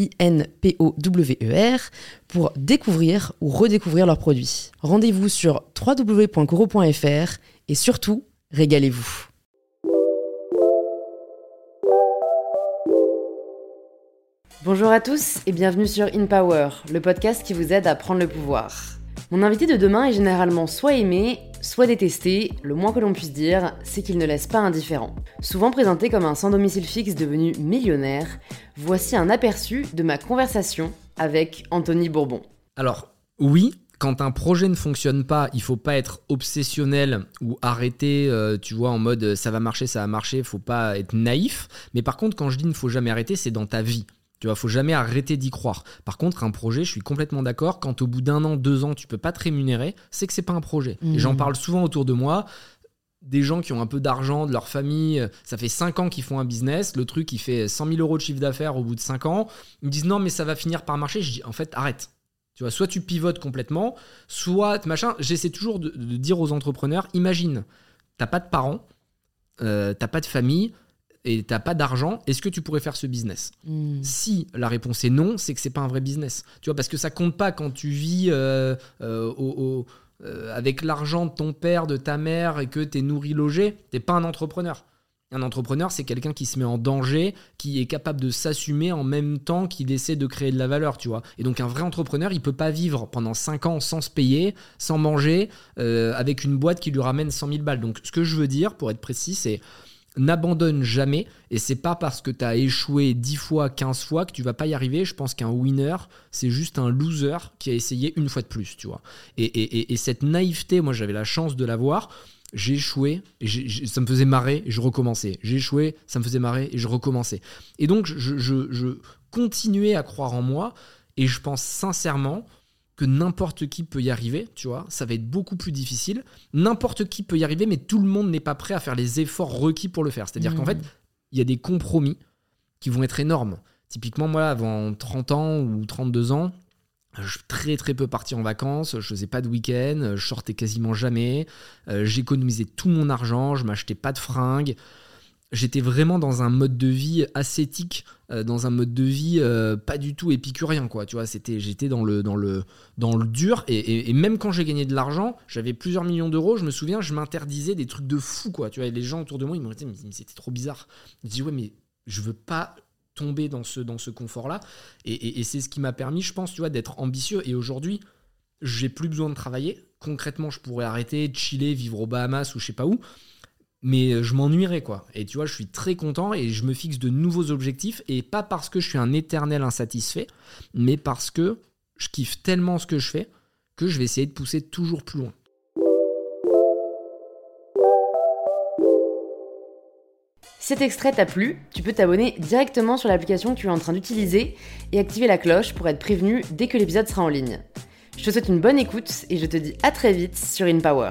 I-N-P-O-W-E-R, pour découvrir ou redécouvrir leurs produits. Rendez-vous sur www.coro.fr et surtout, régalez-vous. Bonjour à tous et bienvenue sur In Power, le podcast qui vous aide à prendre le pouvoir. Mon invité de demain est généralement soit aimé, soit détesté, le moins que l'on puisse dire, c'est qu'il ne laisse pas indifférent. Souvent présenté comme un sans domicile fixe devenu millionnaire, voici un aperçu de ma conversation avec Anthony Bourbon. Alors, oui, quand un projet ne fonctionne pas, il faut pas être obsessionnel ou arrêter, euh, tu vois, en mode ça va marcher, ça va marcher, faut pas être naïf. Mais par contre, quand je dis ne faut jamais arrêter, c'est dans ta vie. Tu vois, faut jamais arrêter d'y croire. Par contre, un projet, je suis complètement d'accord. Quand au bout d'un an, deux ans, tu peux pas te rémunérer, c'est que c'est pas un projet. Et j'en mmh. parle souvent autour de moi. Des gens qui ont un peu d'argent, de leur famille, ça fait cinq ans qu'ils font un business, le truc il fait 100 000 euros de chiffre d'affaires au bout de cinq ans, ils me disent non mais ça va finir par marcher, je dis en fait arrête, tu vois, soit tu pivotes complètement, soit machin. J'essaie toujours de, dire aux entrepreneurs imagine, t'as pas de parents, euh, t'as pas de famille, et t'as pas d'argent, est-ce que tu pourrais faire ce business? Hmm. Si la réponse est non, c'est que c'est pas un vrai business. Tu vois, parce que ça compte pas quand tu vis euh, euh, euh, avec l'argent de ton père, de ta mère et que t'es nourri, logé. T'es pas un entrepreneur. Un entrepreneur, c'est quelqu'un qui se met en danger, qui est capable de s'assumer en même temps qu'il essaie de créer de la valeur, tu vois. Et donc un vrai entrepreneur, il peut pas vivre pendant 5 ans sans se payer, sans manger, avec une boîte qui lui ramène 100 000 balles. Donc ce que je veux dire, pour être précis, c'est n'abandonne jamais et c'est pas parce que tu as échoué 10 fois, 15 fois que tu vas pas y arriver. Je pense qu'un winner, c'est juste un loser qui a essayé une fois de plus, tu vois. Et, cette naïveté, moi j'avais la chance de l'avoir. J'ai échoué, et ça me faisait marrer et je recommençais. J'ai échoué, ça me faisait marrer et je recommençais. Et donc je continuais à croire en moi et je pense sincèrement que n'importe qui peut y arriver, tu vois, ça va être beaucoup plus difficile. N'importe qui peut y arriver, mais tout le monde n'est pas prêt à faire les efforts requis pour le faire. C'est-à-dire qu'en mmh. fait, il y a des compromis qui vont être énormes. Typiquement, moi, avant 30 ans ou 32 ans, je suis très très peu parti en vacances, je faisais pas de week-end, je sortais quasiment jamais, euh, j'économisais tout mon argent, je m'achetais pas de fringues, j'étais vraiment dans un mode de vie ascétique, euh, dans un mode de vie euh, pas du tout épicurien, quoi. Tu vois, c'était, j'étais dans le, dans le, dans le dur. Et, même quand j'ai gagné de l'argent, j'avais plusieurs millions d'euros. Je me souviens, je m'interdisais des trucs de fou, quoi. Tu vois, les gens autour de moi, ils m'ont dit, mais, c'était trop bizarre. Je dis, ouais, mais je veux pas tomber dans ce, dans ce confort-là. Et, c'est ce qui m'a permis, je pense, tu vois, d'être ambitieux. Et aujourd'hui, j'ai plus besoin de travailler. Concrètement, je pourrais arrêter, chiller, vivre aux Bahamas ou je sais pas où mais je m'ennuierais quoi. Et tu vois, je suis très content et je me fixe de nouveaux objectifs et pas parce que je suis un éternel insatisfait, mais parce que je kiffe tellement ce que je fais que je vais essayer de pousser toujours plus loin. cet extrait t'a plu, tu peux t'abonner directement sur l'application que tu es en train d'utiliser et activer la cloche pour être prévenu dès que l'épisode sera en ligne. Je te souhaite une bonne écoute et je te dis à très vite sur InPower.